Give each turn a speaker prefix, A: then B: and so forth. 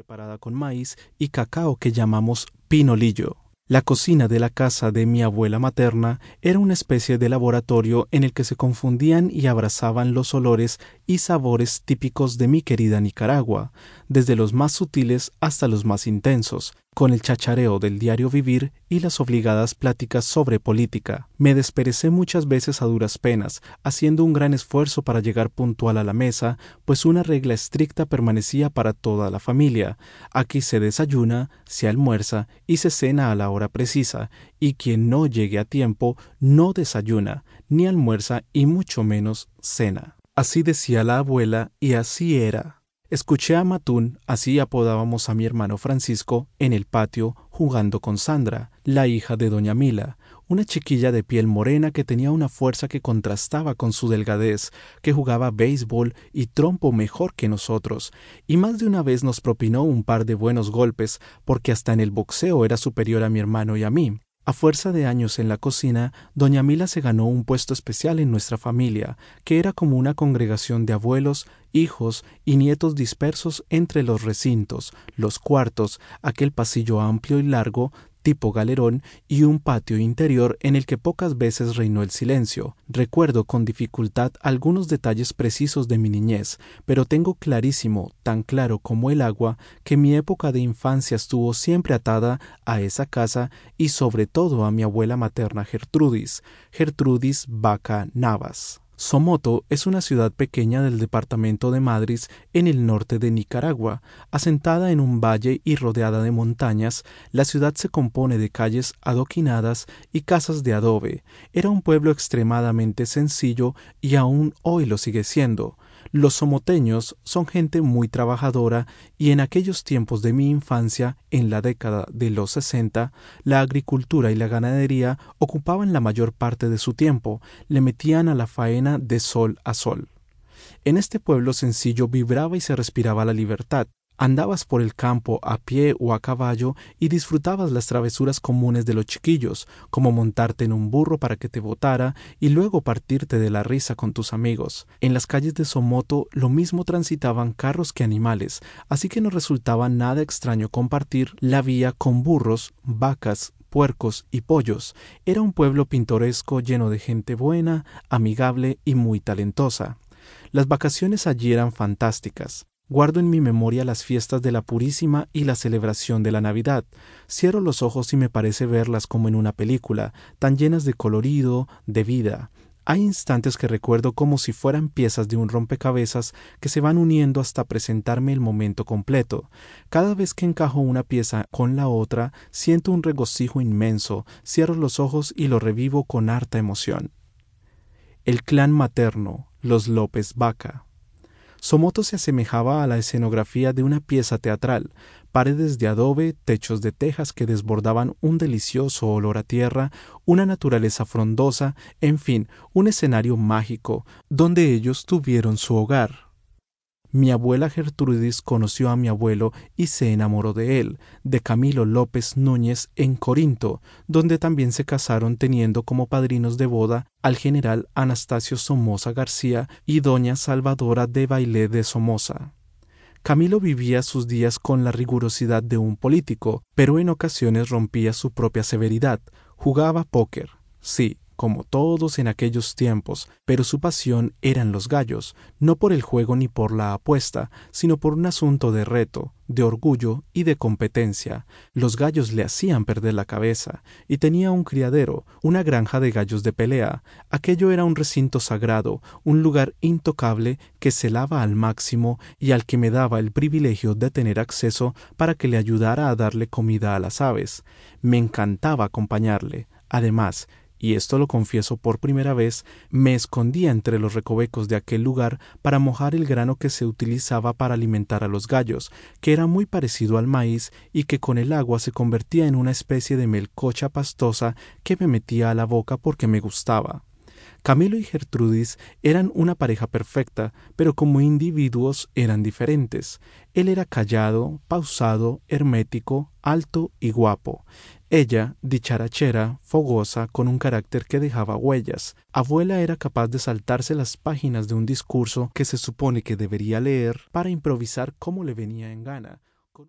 A: preparada con maíz y cacao que llamamos pinolillo. La cocina de la casa de mi abuela materna era una especie de laboratorio en el que se confundían y abrazaban los olores y sabores típicos de mi querida Nicaragua, desde los más sutiles hasta los más intensos, con el chachareo del diario vivir y las obligadas pláticas sobre política. Me desperecé muchas veces a duras penas, haciendo un gran esfuerzo para llegar puntual a la mesa, pues una regla estricta permanecía para toda la familia. Aquí se desayuna, se almuerza y se cena a la hora precisa, y quien no llegue a tiempo no desayuna, ni almuerza y mucho menos cena. Así decía la abuela y así era. Escuché a Matún, así apodábamos a mi hermano Francisco, en el patio jugando con Sandra, la hija de doña Mila, una chiquilla de piel morena que tenía una fuerza que contrastaba con su delgadez, que jugaba béisbol y trompo mejor que nosotros, y más de una vez nos propinó un par de buenos golpes, porque hasta en el boxeo era superior a mi hermano y a mí. A fuerza de años en la cocina, doña Mila se ganó un puesto especial en nuestra familia, que era como una congregación de abuelos, hijos y nietos dispersos entre los recintos, los cuartos, aquel pasillo amplio y largo, tipo galerón y un patio interior en el que pocas veces reinó el silencio. Recuerdo con dificultad algunos detalles precisos de mi niñez, pero tengo clarísimo, tan claro como el agua, que mi época de infancia estuvo siempre atada a esa casa y sobre todo a mi abuela materna Gertrudis, Gertrudis Vaca Navas. Somoto es una ciudad pequeña del departamento de Madrid en el norte de Nicaragua. Asentada en un valle y rodeada de montañas, la ciudad se compone de calles adoquinadas y casas de adobe. Era un pueblo extremadamente sencillo y aún hoy lo sigue siendo. Los somoteños son gente muy trabajadora y en aquellos tiempos de mi infancia, en la década de los sesenta, la agricultura y la ganadería ocupaban la mayor parte de su tiempo, le metían a la faena de sol a sol. En este pueblo sencillo vibraba y se respiraba la libertad, Andabas por el campo a pie o a caballo y disfrutabas las travesuras comunes de los chiquillos, como montarte en un burro para que te botara y luego partirte de la risa con tus amigos. En las calles de Somoto lo mismo transitaban carros que animales, así que no resultaba nada extraño compartir la vía con burros, vacas, puercos y pollos. Era un pueblo pintoresco lleno de gente buena, amigable y muy talentosa. Las vacaciones allí eran fantásticas. Guardo en mi memoria las fiestas de la Purísima y la celebración de la Navidad. Cierro los ojos y me parece verlas como en una película, tan llenas de colorido, de vida. Hay instantes que recuerdo como si fueran piezas de un rompecabezas que se van uniendo hasta presentarme el momento completo. Cada vez que encajo una pieza con la otra, siento un regocijo inmenso, cierro los ojos y lo revivo con harta emoción. El clan materno, los López Vaca. Somoto se asemejaba a la escenografía de una pieza teatral, paredes de adobe, techos de tejas que desbordaban un delicioso olor a tierra, una naturaleza frondosa, en fin, un escenario mágico, donde ellos tuvieron su hogar. Mi abuela Gertrudis conoció a mi abuelo y se enamoró de él, de Camilo López Núñez en Corinto, donde también se casaron teniendo como padrinos de boda al general Anastasio Somoza García y doña Salvadora de Bailé de Somoza. Camilo vivía sus días con la rigurosidad de un político, pero en ocasiones rompía su propia severidad, jugaba póker, sí, como todos en aquellos tiempos, pero su pasión eran los gallos, no por el juego ni por la apuesta, sino por un asunto de reto, de orgullo y de competencia. Los gallos le hacían perder la cabeza, y tenía un criadero, una granja de gallos de pelea. Aquello era un recinto sagrado, un lugar intocable que celaba al máximo y al que me daba el privilegio de tener acceso para que le ayudara a darle comida a las aves. Me encantaba acompañarle. Además, y esto lo confieso por primera vez, me escondía entre los recovecos de aquel lugar para mojar el grano que se utilizaba para alimentar a los gallos, que era muy parecido al maíz y que con el agua se convertía en una especie de melcocha pastosa que me metía a la boca porque me gustaba. Camilo y Gertrudis eran una pareja perfecta, pero como individuos eran diferentes. Él era callado, pausado, hermético, alto y guapo. Ella, dicharachera, fogosa, con un carácter que dejaba huellas. Abuela era capaz de saltarse las páginas de un discurso que se supone que debería leer para improvisar como le venía en gana,